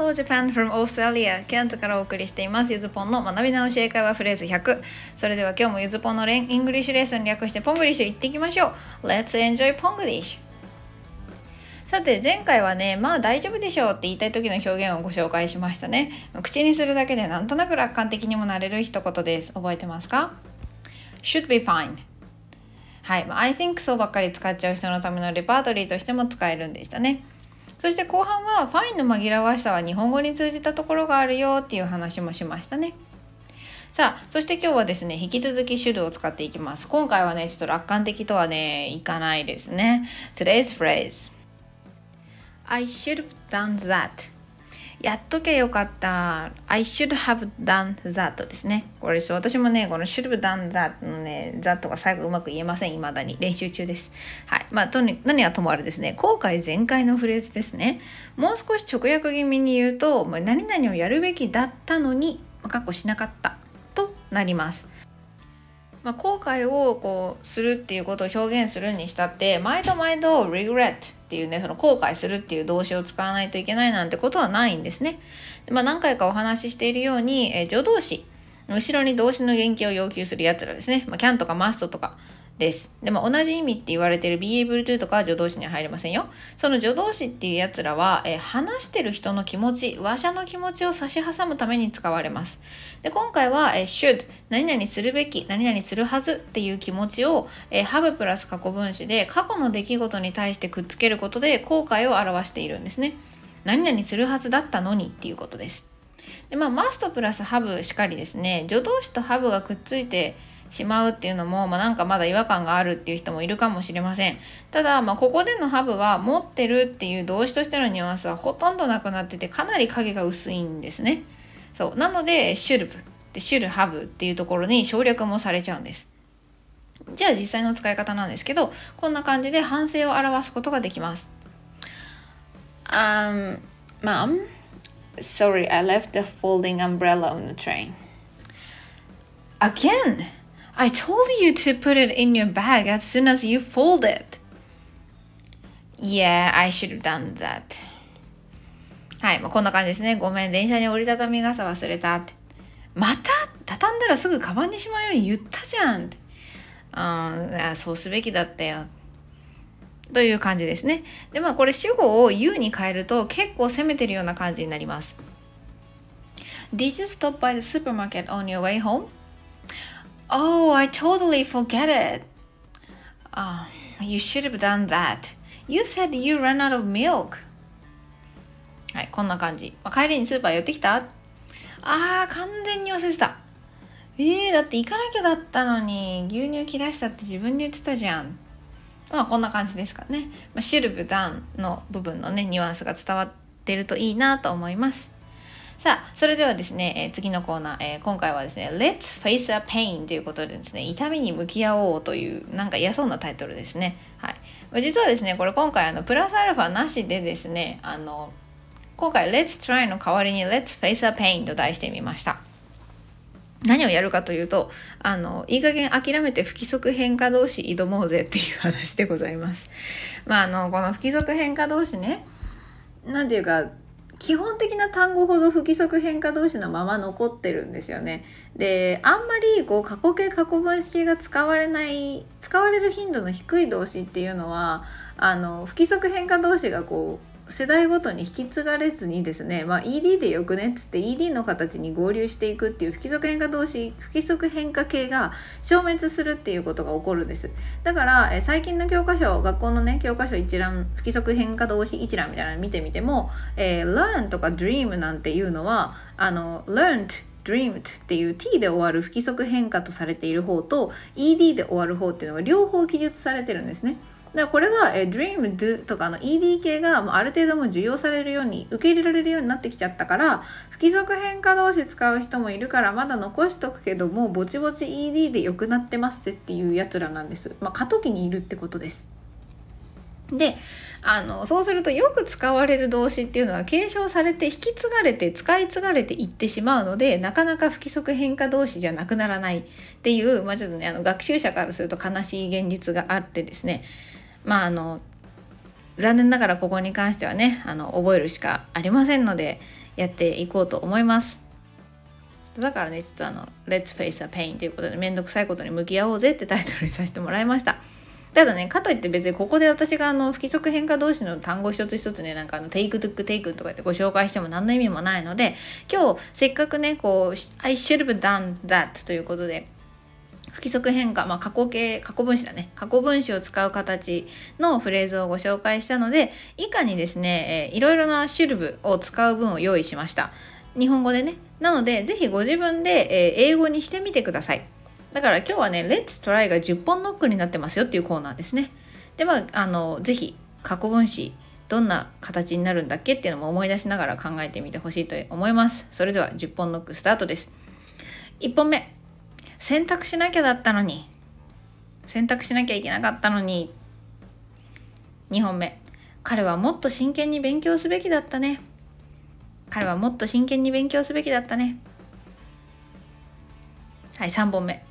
Hello Japan from Australia. ケアンズからお送りしています。ゆずぽんの学び直し英会話フレーズ100それでは今日もゆずぽんの Learn English Lesson 略してポングリッシュ行っていきましょう。Let's enjoy ポングリッシュさて前回はねまあ大丈夫でしょうって言いたい時の表現をご紹介しましたね。口にするだけでなんとなく楽観的にもなれる一言です。覚えてますか？Should be fine. はい、I think so ばっかり使っちゃう人のためのレパートリーとしても使えるんでしたね。そして後半はファインの紛らわしさは日本語に通じたところがあるよっていう話もしましたねさあ、そして今日はですね、引き続き should を使っていきます。今回はね、ちょっと楽観的とはね、いかないですね。Today's phrase I should have done that やっとけよかった。I should have done that ですね。これです。私もね、この should have done that のね、that が最後うまく言えません。未だに。練習中です。はい。まあ、とに、何はともあれですね、後悔全開のフレーズですね。もう少し直訳気味に言うと、何々をやるべきだったのに、かっこしなかったとなります。まあ、後悔をこうするっていうことを表現するにしたって毎度毎度 regret っていうねその後悔するっていう動詞を使わないといけないなんてことはないんですね。でまあ、何回かお話ししているように、え助動詞。後ろに動詞の原型を要求するやつらですね、まあ、can とか must とか。です。でも同じ意味って言われてる BABLETO とか助動詞には入りませんよ。その助動詞っていうやつらは、えー、話してる人の気持ち、話者の気持ちを差し挟むために使われます。で、今回は、えー、should、何々するべき、何々するはずっていう気持ちを、えー、have プラス過去分詞で過去の出来事に対してくっつけることで後悔を表しているんですね。何々するはずだったのにっていうことです。で、まあ、must プラス have しかりですね、助動詞と have がくっついて、しまうっていうのも、まあ、なんかまだ違和感があるっていう人もいるかもしれません。ただ、まあ、ここでのハブは持ってるっていう動詞としてのニュアンスはほとんどなくなっててかなり影が薄いんですね。そう。なので、should で should have っていうところに省略もされちゃうんです。じゃあ実際の使い方なんですけど、こんな感じで反省を表すことができます。Um, Mom, sorry, I left the folding umbrella on the train. Again! I told you to put it in your bag as soon as you fold it. Yeah, I should have done that. はい、まあ、こんな感じですね。ごめん、電車に折りたたみ傘忘れたって。また畳んだらすぐカバンにしまうように言ったじゃんって。うん、そうすべきだったよ。という感じですね。で、まあこれ主語を you に変えると結構攻めてるような感じになります。Did you stop by the supermarket on your way home? Oh, I totally forget it. Uh, you should have done that. You said you ran out of milk. はい、こんな感じ。まあ、帰りにスーパー寄ってきた？あー、完全に忘れてた。えー、だって行かなきゃだったのに、牛乳切らしたって自分で言ってたじゃん。まあ、こんな感じですかね。まあ、シルブダンの部分のね、ニュアンスが伝わってるといいなと思います。さあ、それではですね、えー、次のコーナー、えー、今回はですね、Let's Face a Pain ということでですね、痛みに向き合おうという、なんか嫌そうなタイトルですね。はい。実はですね、これ今回あの、プラスアルファなしでですね、あの、今回 Let's Try の代わりに Let's Face a Pain と題してみました。何をやるかというと、あの、いい加減諦めて不規則変化同士挑もうぜっていう話でございます。まあ、あの、この不規則変化同士ね、なんていうか、基本的な単語ほど不規則変化動詞のまま残ってるんですよね。であんまりこう過去形過去分詞形が使われない使われる頻度の低い動詞っていうのはあの不規則変化動詞がこう世代ごとに引き継がれずにですね、まあ、ED でよくねっつって ED の形に合流していくっていう不規則変化動詞不規則変化系が消滅するっていうことが起こるんですだからえ最近の教科書学校のね教科書一覧不規則変化動詞一覧みたいなの見てみても、えー、learn とか dream なんていうのはあの learned dreamed っていう t で終わる不規則変化とされている方と ed で終わる方っていうのが両方記述されてるんですね。だこれは、え Dream Do とかの ED 系がもうある程度も受容されるように受け入れられるようになってきちゃったから不規則変化同士使う人もいるからまだ残しとくけどもうぼちぼち ED で良くなってますっていうやつらなんです。まあ過渡期にいるってことです。であのそうするとよく使われる動詞っていうのは継承されて引き継がれて使い継がれていってしまうのでなかなか不規則変化動詞じゃなくならないっていう、まあ、ちょっとねあの学習者からすると悲しい現実があってですねまああの残念ながらここに関してはねあの覚えるしかありませんのでやっていこうと思います。だからねちょっとあの「Let's face a pain」ということで面倒くさいことに向き合おうぜってタイトルにさせてもらいました。ただねかといって別にここで私があの不規則変化同士の単語一つ一つねなんかあの take took taken とかってご紹介しても何の意味もないので今日せっかくねこう「I should have done that」ということで不規則変化、まあ、過去形過去分詞だね過去分詞を使う形のフレーズをご紹介したので以下にですね、えー、いろいろなシルブを使う文を用意しました日本語でねなのでぜひご自分で、えー、英語にしてみてくださいだから今日はね、レッツトライが10本ノックになってますよっていうコーナーですね。で、まあ、あの、ぜひ過去分詞、どんな形になるんだっけ？っていうのも思い出しながら考えてみてほしいと思います。それでは10本ノックスタートです。1本目、選択しなきゃだったのに。選択しなきゃいけなかったのに。2本目、彼はもっと真剣に勉強すべきだったね。彼はもっと真剣に勉強すべきだったね。はい、3本目。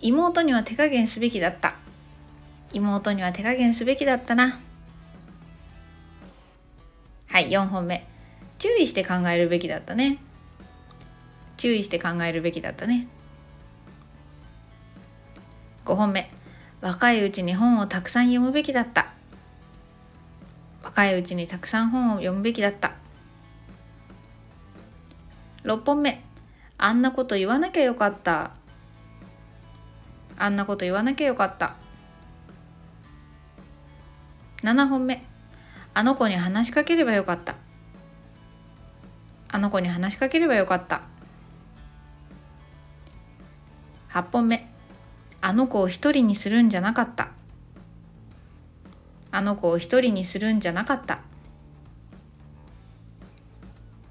妹には手加減すべきだった妹には手加減すべきだったなはい4本目注意して考えるべきだったね注意して考えるべきだったね5本目。若いうちに本をたくさん読むべきだった。若いうちにたくさん本を読むべきだった。6本目。あんなこと言わなきゃよかった。あんなこと言わなきゃよかった。7本目。あの子に話しかければよかった。あの子に話しかければよかった。8本目。あの子を一人にするんじゃなかった。あの子を一人にするんじゃなかった。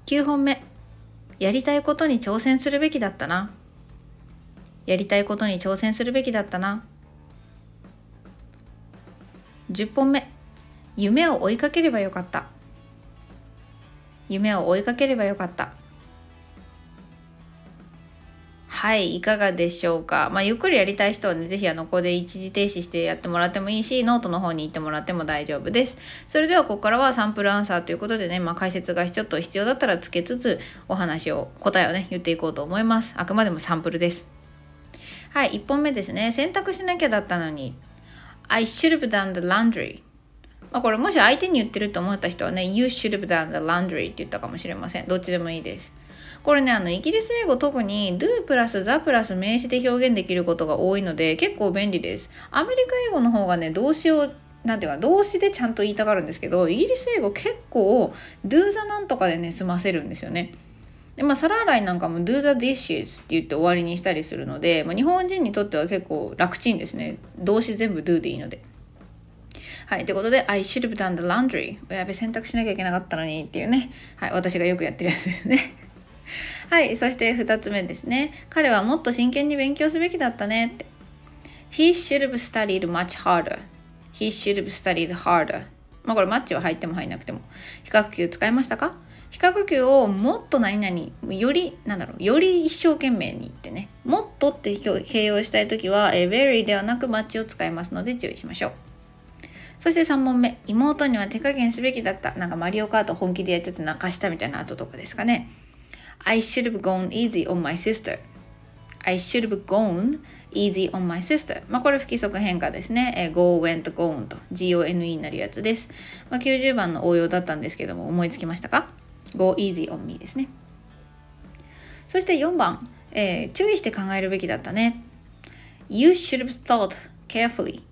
9本目。やりたいことに挑戦するべきだったな。やりたいことに挑戦するべきだったな。10本目。夢を追いかければよかった。夢を追いかければよかった。はいいかがでしょうか？まあゆっくりやりたい人はね是非あのここで一時停止してやってもらってもいいしノートの方に行ってもらっても大丈夫ですそれではここからは sample answer ということでね、まあ、解説がちょっと必要だったらつけつつお話を答えをね言っていこうと思いますあくまでもサンプルですはい、1本目ですね。洗濯しなきゃだったのに。I should have done the laundry. まあ、これもし相手に言ってると思った人はね、You should have done the laundry って言ったかもしれません。どっちでもいいです。これね、あの、イギリス英語特に do プラス the プラス名詞で表現できることが多いので結構便利です。アメリカ英語の方がね、動詞をなんていうか動詞でちゃんと言いたがるんですけどイギリス英語結構 do the なんとかでね済ませるんですよね。でまあ、皿洗いなんかも do the dishes って言って終わりにしたりするので、まあ、日本人にとっては結構楽ちんですね。動詞全部 do でいいので。はい。ということで、I should have done the laundry. やべ、洗濯しなきゃいけなかったのにっていうね。はい。私がよくやってるやつですね。はい。そして2つ目ですね。彼はもっと真剣に勉強すべきだったねって。He should have studied much harder. He should have studied harder. まあこれマッチは入っても入んなくても。比較級使いましたか？比較級をもっと何々よりなんだろうより一生懸命に言ってねもっとって形容したい時は、え very ではなくマッチを使いますので注意しましょうそして3問目妹には手加減すべきだったなんかマリオカート本気でやってて泣かしたみたいな後とかですかね I should have gone easy on my sister I should have gone easy on my sister まあこれ不規則変化ですね、えー、go went gone と gone になるやつです、まあ、90番の応用だったんですけども思いつきましたか go easy on me ですね。そして4番、えー、注意して考えるべきだったね。You should have thought carefully.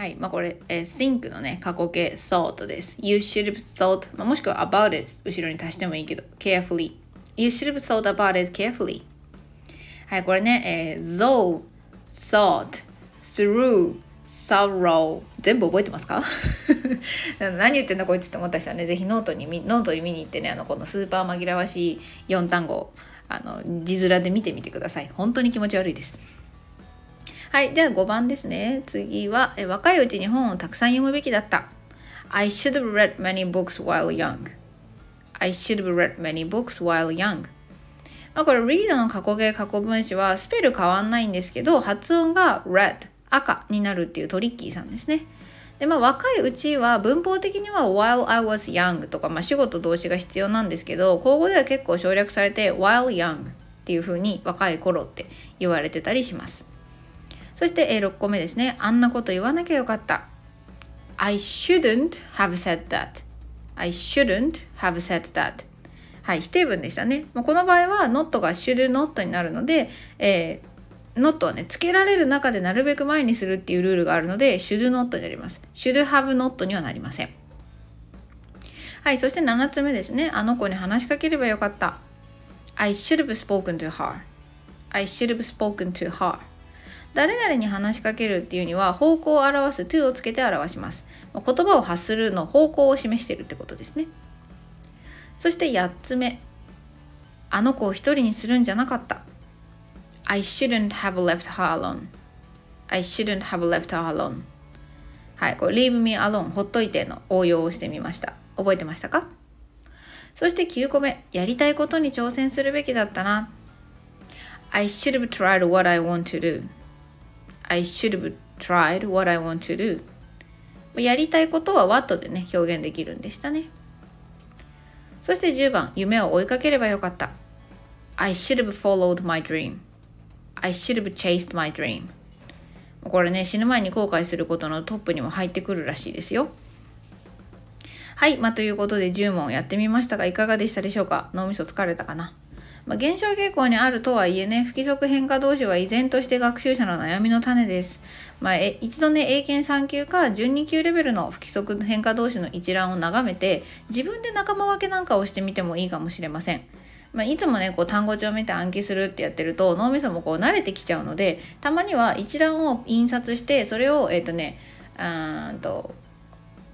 はい。まあ、これ、えー、think のね、過去形 thought です。You should have thought、まあ、もしくは about it 後ろに足してもいいけど、carefully。You should have thought about it carefully. はい、これね、えー、though, thought, through, sorrow 全部覚えてますか？何言ってんだこいつって思った人はね、ぜひノートに、ノートに見に行ってね、あの、このスーパー紛らわしい4単語あの、字面で見てみてください。本当に気持ち悪いです。はい、じゃあ5番ですね。次は、え若いうちに本をたくさん読むべきだった。I should have read many books while young. I should have read many books while young. まあ、これ read の過去形過去分詞はスペル変わんないんですけど発音が red 赤になるっていうトリッキーさんですね。でまあ若いうちは文法的には while I was young とか、まあ、主語と動詞が必要なんですけど口語では結構省略されて while young っていう風に若い頃って言われてたりしますそして、え6個目ですねあんなこと言わなきゃよかった I shouldn't have said that I shouldn't have said that はい、否定文でしたね。もうこの場合は not が should not になるので、えー、not はね、つけられる中でなるべく前にするっていうルールがあるので、should not になります。should have not にはなりません。はい、そして7つ目ですね。あの子に話しかければよかった。I should have spoken to her. I should have spoken to her. 誰々に話しかけるっていうには方向を表す to をつけて表します。言葉を発するの方向を示しているってことですね。そして8つ目。あの子を一人にするんじゃなかった。I shouldn't have left her alone. I shouldn't have left her alone. はい、これ leave me alone ほっといての応用をしてみました。覚えてましたか？そして9個目。やりたいことに挑戦するべきだったな。I should have tried what I want to do. I should have tried what I want to do. やりたいことは what でね、表現できるんでしたね。そして10番、夢を追いかければよかった。I should have followed my dream. I should have chased my dream. これね、死ぬ前に後悔することのトップにも入ってくるらしいですよ。はい、まあ、ということで10問やってみましたがいかがでしたでしょうか？脳みそ疲れたかな？まあ、減少傾向にあるとはいえね、不規則変化同士は依然として学習者の悩みの種です。まあ、え一度ね、英検3級か12級レベルの不規則変化同士の一覧を眺めて、自分で仲間分けなんかをしてみてもいいかもしれません。まあ、いつもね、こう単語帳を見て暗記するってやってると脳みそもこう慣れてきちゃうので、たまには一覧を印刷して、それを、えっ、ー、とね、うんと、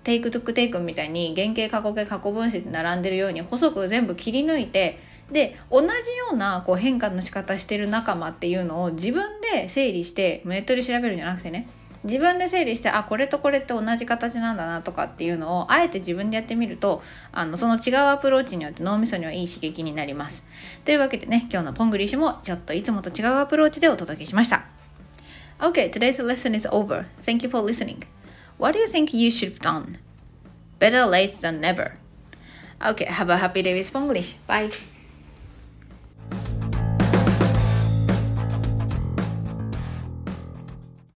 take took taken みたいに原型過去形過去分詞で並んでるように細く全部切り抜いてで同じようなこう変化の仕方してる仲間っていうのを自分で整理してネットで調べるんじゃなくてね自分で整理してあこれとこれって同じ形なんだなとかっていうのをあえて自分でやってみるとあのその違うアプローチによって脳みそにはいい刺激になりますというわけでね今日のポングリッシュもちょっといつもと違うアプローチでお届けしました OK today's lesson is over. Thank you for listening. What do you think you should have done? Better late than never. OK have a happy day with Spanglish. Bye.